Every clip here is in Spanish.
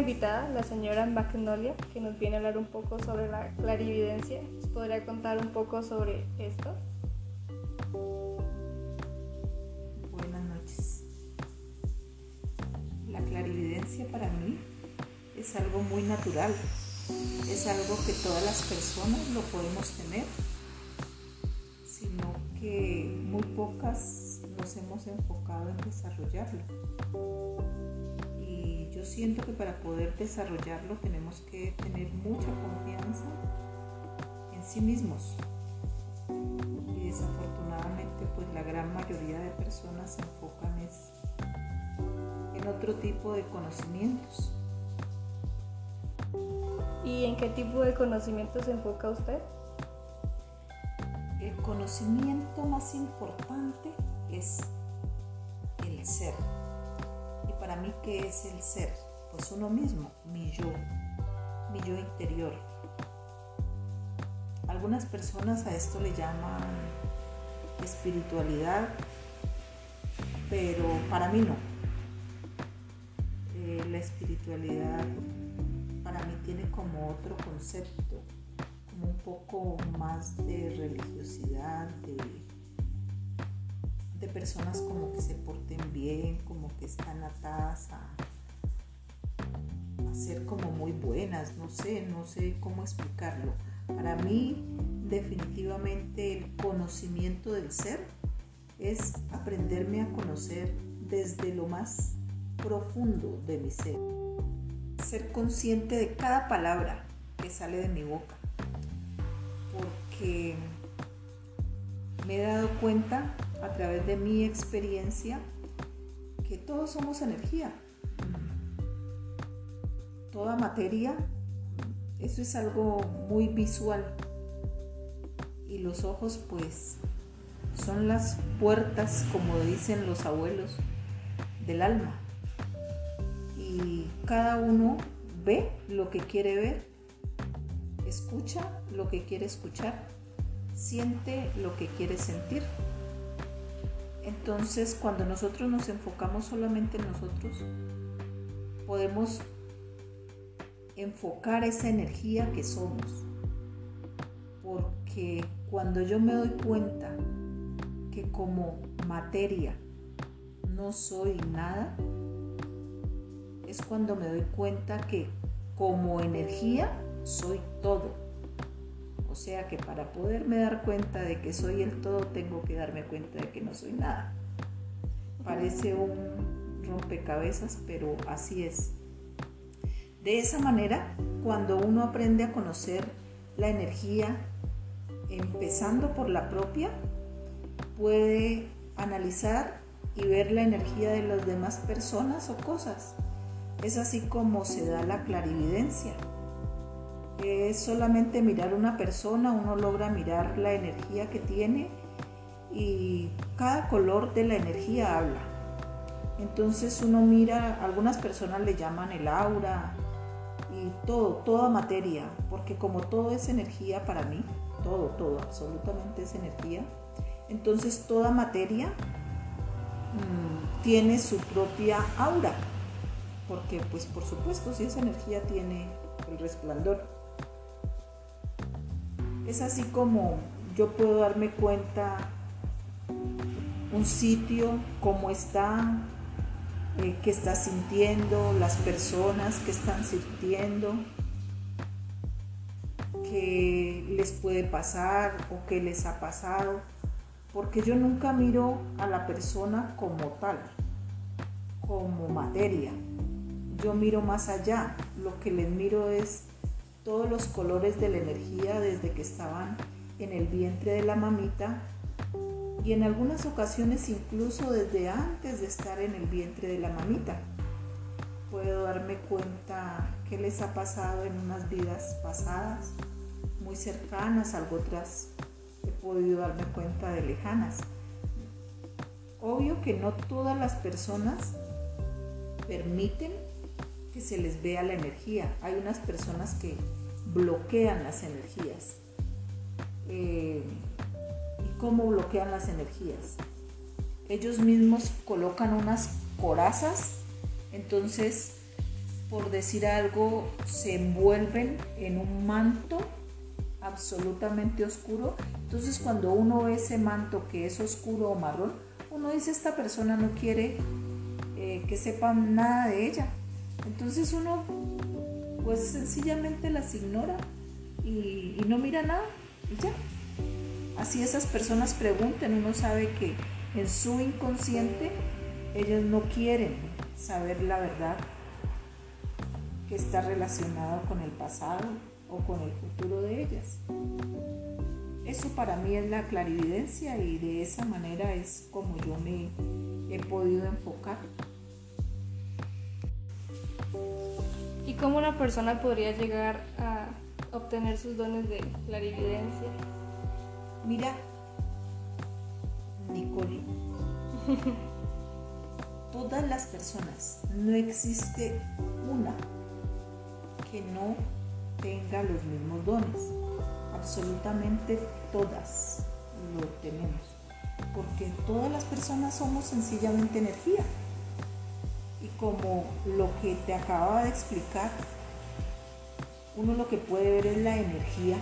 invitada, la señora Magnolia, que nos viene a hablar un poco sobre la clarividencia. ¿Nos podría contar un poco sobre esto? Buenas noches. La clarividencia para mí es algo muy natural. Es algo que todas las personas lo podemos tener, sino que muy pocas nos hemos enfocado en desarrollarlo yo siento que para poder desarrollarlo tenemos que tener mucha confianza en sí mismos. Y desafortunadamente pues la gran mayoría de personas se enfocan en otro tipo de conocimientos. ¿Y en qué tipo de conocimiento se enfoca usted? El conocimiento más importante es el ser mí, ¿qué es el ser? Pues uno mismo, mi yo, mi yo interior. Algunas personas a esto le llaman espiritualidad, pero para mí no. Eh, la espiritualidad para mí tiene como otro concepto, como un poco más de religiosidad, de de personas como que se porten bien, como que están atadas a, ser como muy buenas, no sé, no sé cómo explicarlo. Para mí, definitivamente el conocimiento del ser es aprenderme a conocer desde lo más profundo de mi ser. Ser consciente de cada palabra que sale de mi boca. Porque me he dado cuenta a través de mi experiencia que todos somos energía. Toda materia, eso es algo muy visual. Y los ojos pues son las puertas, como dicen los abuelos, del alma. Y cada uno ve lo que quiere ver, escucha lo que quiere escuchar, siente lo que quiere sentir. Entonces, cuando nosotros nos enfocamos solamente en nosotros, podemos enfocar esa energía que somos. Porque cuando yo me doy cuenta que como materia no soy nada, es cuando me doy cuenta que como energía soy todo. O sea que para poderme dar cuenta de que soy el todo, tengo que darme cuenta de que no soy nada. Parece un rompecabezas, pero así es. De esa manera, cuando uno aprende a conocer la energía, empezando por la propia, puede analizar y ver la energía de las demás personas o cosas. Es así como se da la clarividencia es solamente mirar una persona, uno logra mirar la energía que tiene y cada color de la energía habla. Entonces uno mira, algunas personas le llaman el aura y todo, toda materia, porque como todo es energía para mí, todo, todo, absolutamente es energía, entonces toda materia mm, tiene su propia aura, porque pues por supuesto si esa energía tiene el resplandor. Es así como yo puedo darme cuenta un sitio, cómo está, eh, qué está sintiendo, las personas que están sintiendo, qué les puede pasar o qué les ha pasado, porque yo nunca miro a la persona como tal, como materia. Yo miro más allá, lo que les miro es todos los colores de la energía desde que estaban en el vientre de la mamita y en algunas ocasiones incluso desde antes de estar en el vientre de la mamita. Puedo darme cuenta qué les ha pasado en unas vidas pasadas, muy cercanas, algo otras he podido darme cuenta de lejanas. Obvio que no todas las personas permiten que se les vea la energía. Hay unas personas que bloquean las energías. Eh, ¿Y cómo bloquean las energías? Ellos mismos colocan unas corazas, entonces por decir algo, se envuelven en un manto absolutamente oscuro. Entonces cuando uno ve ese manto que es oscuro o marrón, uno dice, esta persona no quiere eh, que sepan nada de ella. Entonces uno pues sencillamente las ignora y, no mira nada y ya. Así esas personas pregunten, uno sabe que en su inconsciente ellos no quieren saber la verdad que está relacionada con el pasado o con el futuro de ellas. Eso para mí es la clarividencia y de esa manera es como yo me he podido enfocar. ¿Y cómo una persona podría llegar a obtener sus dones de clarividencia? Mira, Nicole, todas las personas, no existe una que no tenga los mismos dones. Absolutamente todas lo tenemos. Porque todas las personas somos sencillamente energía. Y como lo que te acababa de explicar, uno lo que puede ver es la energía.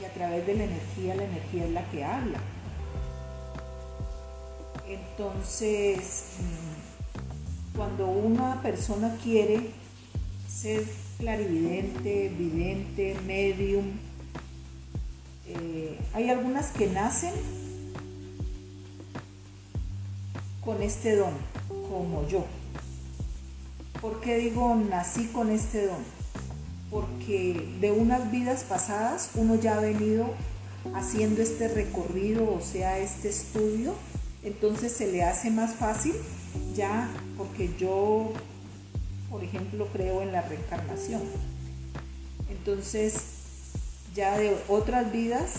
Y a través de la energía, la energía es la que habla. Entonces, mm, cuando una persona quiere ser clarividente, vidente, medium. Eh, hay algunas que nacen con este don, como yo. ¿Por qué digo nací con este don? Porque de unas vidas pasadas uno ya ha venido haciendo este recorrido, o sea, este estudio, entonces se le hace más fácil ya porque yo por ejemplo, creo en la reencarnación. Entonces, ya de otras vidas,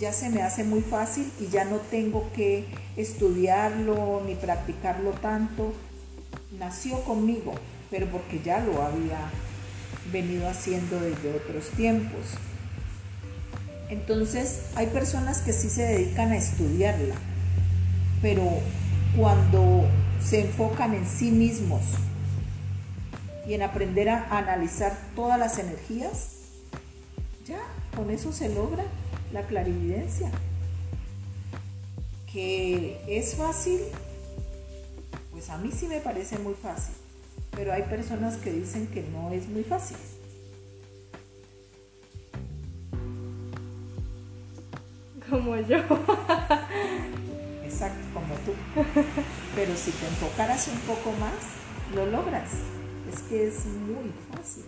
ya se me hace muy fácil y ya no tengo que estudiarlo ni practicarlo tanto. Nació conmigo, pero porque ya lo había venido haciendo desde otros tiempos. Entonces, hay personas que sí se dedican a estudiarla, pero cuando se enfocan en sí mismos y en aprender a analizar todas las energías, ya, con eso se logra la clarividencia. Que es fácil, pues a mí sí me parece muy fácil, pero hay personas que dicen que no es muy fácil. Como yo. Exacto, como tú. Pero si te enfocaras un poco más, lo logras es que es muy fácil.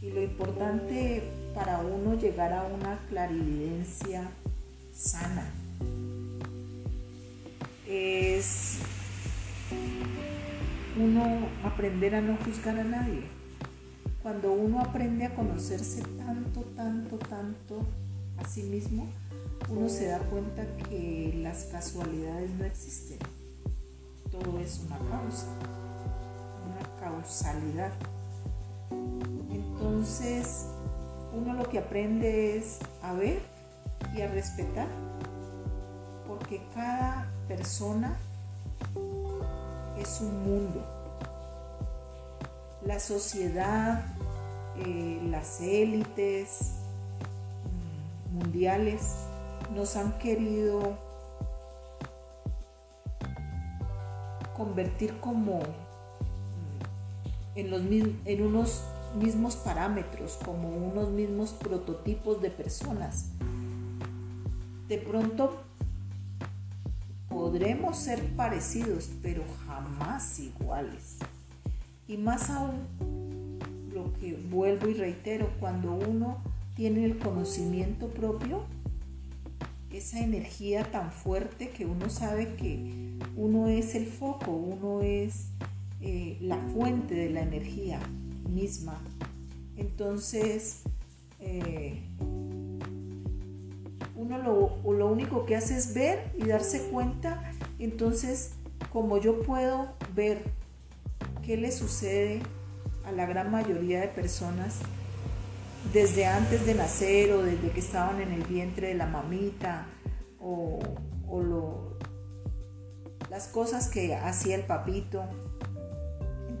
Y lo importante para uno llegar a una clarividencia sana es uno aprender a no juzgar a nadie. Cuando uno aprende a conocerse tanto, tanto, tanto a sí mismo, uno se da cuenta que las casualidades no existen. Todo es una causa causalidad. Entonces, uno lo que aprende es a ver y a respetar, porque cada persona es un mundo. La sociedad, eh, las élites mm, mundiales nos han querido convertir como los, en unos mismos parámetros, como unos mismos prototipos de personas. De pronto podremos ser parecidos, pero jamás iguales. Y más aún, lo que vuelvo y reitero, cuando uno tiene el conocimiento propio, esa energía tan fuerte que uno sabe que uno es el foco, uno es eh, la fuente de la energía misma. Entonces, eh, uno lo, lo único que hace es ver y darse cuenta. Entonces, como yo puedo ver qué le sucede a la gran mayoría de personas desde antes de nacer o desde que estaban en el vientre de la mamita o, las cosas que hacía el papito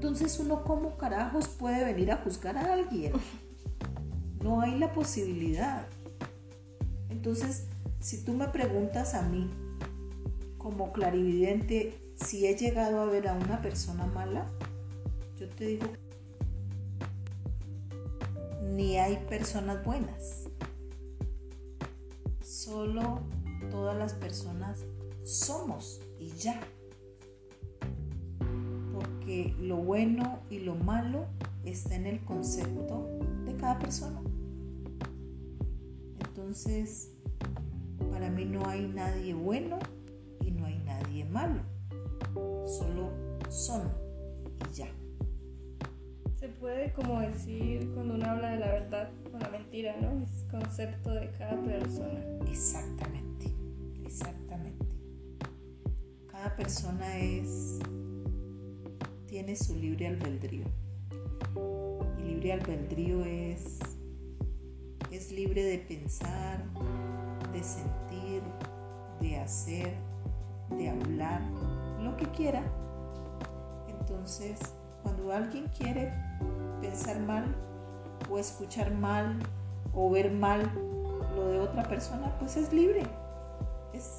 Entonces uno como carajos puede venir a juzgar a alguien. No hay la posibilidad. Entonces, si tú me preguntas a mí, como clarividente, si he llegado a ver a una persona mala, yo te digo, ni hay personas buenas. Solo todas las personas somos y ya. Lo bueno y lo malo está en el concepto de cada persona. Entonces, para mí no hay nadie bueno y no hay nadie malo. Solo son y ya. Se puede como decir cuando uno habla de la verdad o la mentira, ¿no? Es concepto de cada persona. Exactamente, exactamente. Cada persona es tiene su libre albedrío. Y libre albedrío es es libre de pensar, de sentir, de hacer, de hablar, lo que quiera. Entonces, cuando alguien quiere pensar mal o escuchar mal o ver mal lo de otra persona, pues es libre. Es,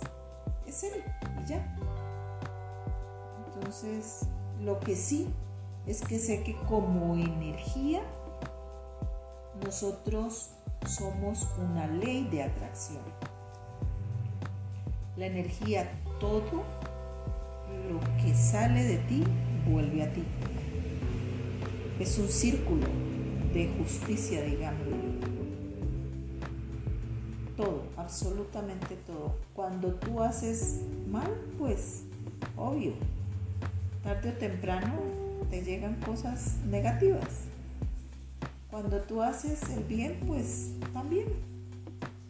es él y ya. Entonces, lo que sí es que sé que como energía, nosotros somos una ley de atracción. La energía, todo lo que sale de ti, vuelve a ti. Es un círculo de justicia, digamos. Todo, absolutamente todo. Cuando tú haces mal, pues obvio, tarde o temprano te llegan cosas negativas. Cuando tú haces el bien, pues también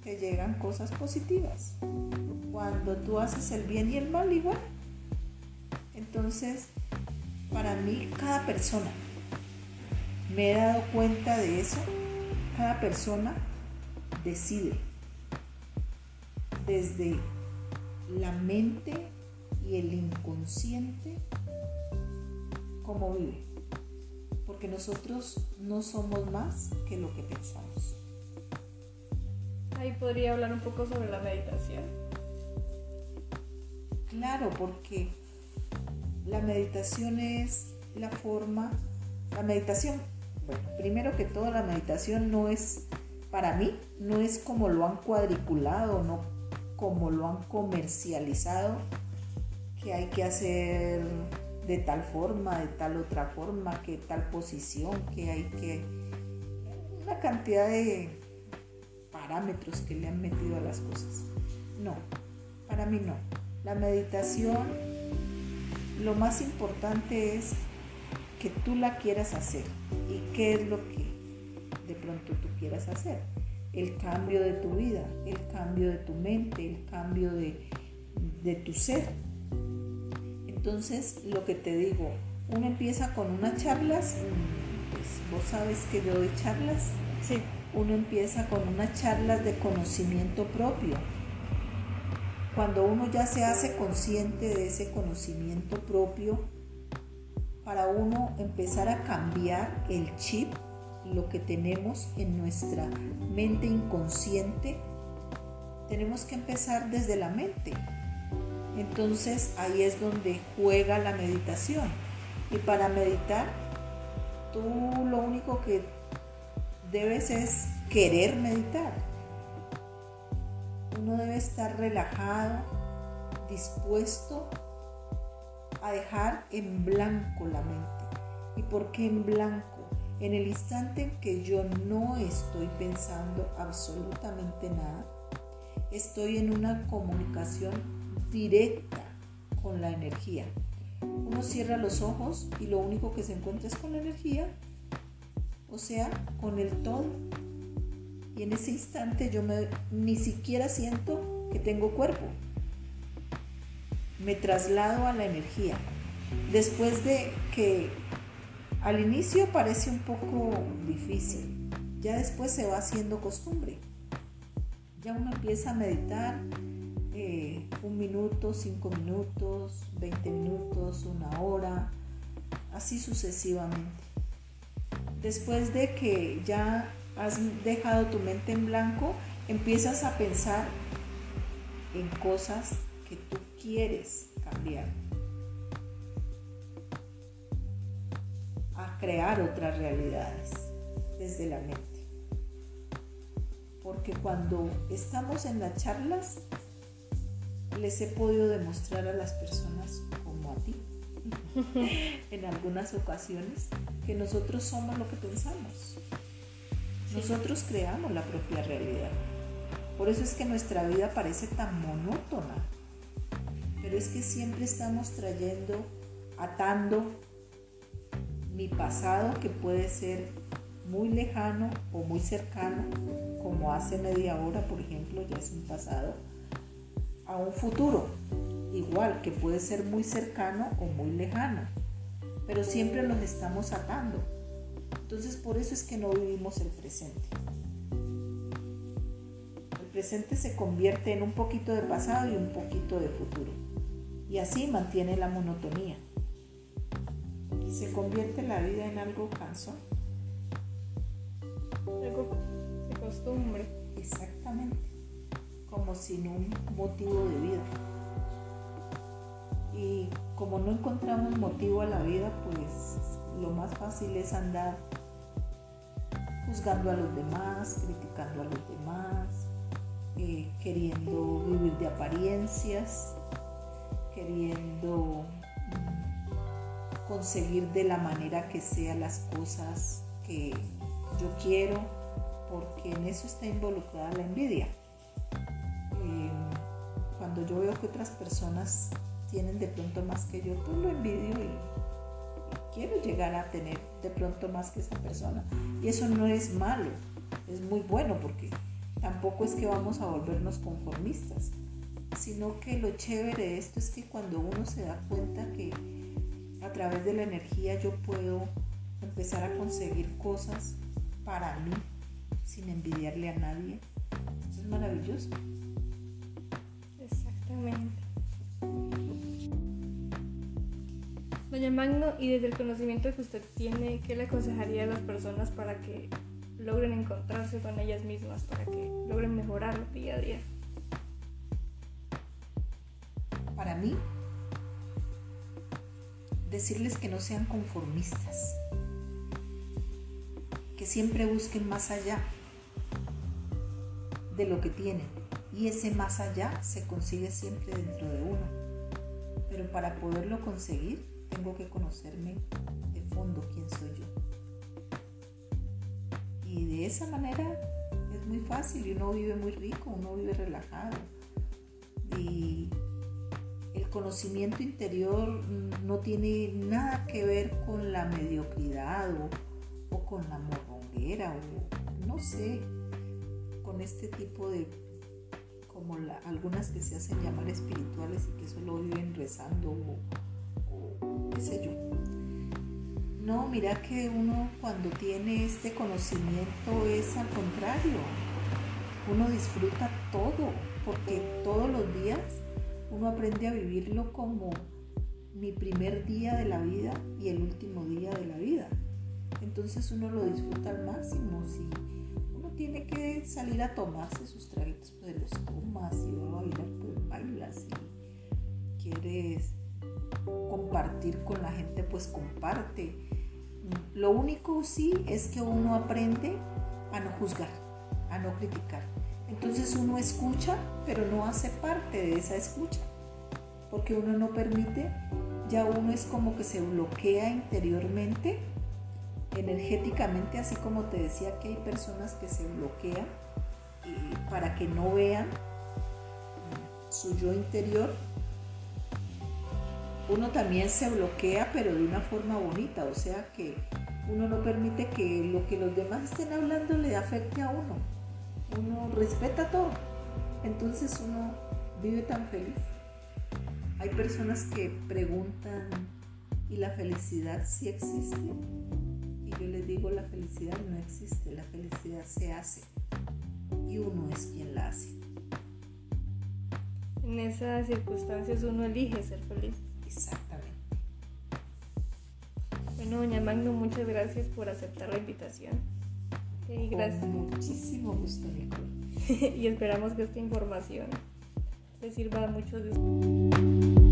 te llegan cosas positivas. Cuando tú haces el bien y el mal, igual. Entonces, para mí, cada persona, me he dado cuenta de eso, cada persona decide desde la mente y el inconsciente cómo vive. Porque nosotros no somos más que lo que pensamos. Ahí podría hablar un poco sobre la meditación. Claro, porque la meditación es la forma, la meditación, bueno, primero que todo la meditación no es, para mí, no es como lo han cuadriculado, no como lo han comercializado, que hay que hacer de tal forma, de tal otra forma, que tal posición, que hay que... Una cantidad de parámetros que le han metido a las cosas. No, para mí no. La meditación, lo más importante es que tú la quieras hacer y qué es lo que de pronto tú quieras hacer. El cambio de tu vida, el cambio de tu mente, el cambio de, de tu ser. Entonces, lo que te digo, uno empieza con unas charlas, pues vos sabes que yo doy charlas. Sí. Uno empieza con unas charlas de conocimiento propio. Cuando uno ya se hace consciente de ese conocimiento propio, para uno empezar a cambiar el chip, lo que tenemos en nuestra mente inconsciente, tenemos que empezar desde la mente. Entonces ahí es donde juega la meditación. Y para meditar, tú lo único que debes es querer meditar. Uno debe estar relajado, dispuesto a dejar en blanco la mente. ¿Y por qué en blanco? En el instante en que yo no estoy pensando absolutamente nada, estoy en una comunicación directa con la energía. Uno cierra los ojos y lo único que se encuentra es con la energía, o sea, con el todo. Y en ese instante yo me, ni siquiera siento que tengo cuerpo. Me traslado a la energía. Después de que al inicio parece un poco difícil, ya después se va haciendo costumbre. Ya uno empieza a meditar eh, un minuto, cinco minutos, 20 minutos, una hora, así sucesivamente. Después de que ya has dejado tu mente en blanco, empiezas a pensar en cosas que tú quieres cambiar. A crear otras realidades desde la mente. Porque cuando estamos en las charlas, les he podido demostrar a las personas como a ti, en algunas ocasiones, que nosotros somos lo que pensamos. Nosotros creamos la propia realidad. Por eso es que nuestra vida parece tan monótona. Pero es que siempre estamos trayendo, atando mi pasado que puede ser muy lejano o muy cercano, como hace media hora, por ejemplo, ya es un pasado, a un futuro, igual que puede ser muy cercano o muy lejano, pero siempre nos estamos atando. Entonces por eso es que no vivimos el presente. El presente se convierte en un poquito de pasado y un poquito de futuro. Y así mantiene la monotonía. Y se convierte la vida en algo cansón. Algo de costumbre. Exactamente. Como sin un motivo de vida. Y como no encontramos motivo a la vida, pues lo más fácil es andar juzgando a los demás, criticando a los demás, eh, queriendo vivir de apariencias, queriendo mm, conseguir de la manera que sea las cosas que yo quiero, porque en eso está involucrada la envidia. Yo veo que otras personas tienen de pronto más que yo, pues lo envidio y quiero llegar a tener de pronto más que esa persona. Y eso no es malo, es muy bueno porque tampoco es que vamos a volvernos conformistas, sino que lo chévere de esto es que cuando uno se da cuenta que a través de la energía yo puedo empezar a conseguir cosas para mí sin envidiarle a nadie, esto es maravilloso. Doña Magno, y desde el conocimiento que usted tiene, ¿qué le aconsejaría a las personas para que logren encontrarse con ellas mismas, para que logren mejorar día a día? Para mí, decirles que no sean conformistas, que siempre busquen más allá de lo que tienen. Y ese más allá se consigue siempre dentro de uno. Pero para poderlo conseguir, tengo que conocerme de fondo quién soy yo. Y de esa manera es muy fácil y uno vive muy rico, uno vive relajado. Y el conocimiento interior no tiene nada que ver con la mediocridad o, con la morronguera o no sé, con este tipo de como algunas que se hacen llamar espirituales y que solo viven rezando o, qué sé yo. No, mira que uno cuando tiene este conocimiento es al contrario. Uno disfruta todo, porque todos los días uno aprende a vivirlo como mi primer día de la vida y el último día de la vida. Entonces uno lo disfruta al máximo. Si tiene que salir a tomarse sus traguitos, pues los tomas. Si va a bailar, pues bailas. Si quieres compartir con la gente, pues comparte. Lo único sí es que uno aprende a no juzgar, a no criticar. Entonces uno escucha, pero no hace parte de esa escucha, porque uno no permite, ya uno es como que se bloquea interiormente, energéticamente, así como te decía que hay personas que se bloquean eh, para que no vean su yo interior uno también se bloquea, pero de una forma bonita, o sea que uno no permite que lo que los demás estén hablando le afecte a uno. Uno respeta todo, entonces uno vive tan feliz. Hay personas que preguntan, ¿y la felicidad sí existe? Y yo les digo, la felicidad no existe, la felicidad se hace y uno es quien la hace. En esas circunstancias uno elige ser feliz. Exactamente. Bueno, doña Magno, muchas gracias por aceptar la invitación. Okay, gracias. Con muchísimo gusto, Nicole. y esperamos que esta información les sirva a muchos de ustedes.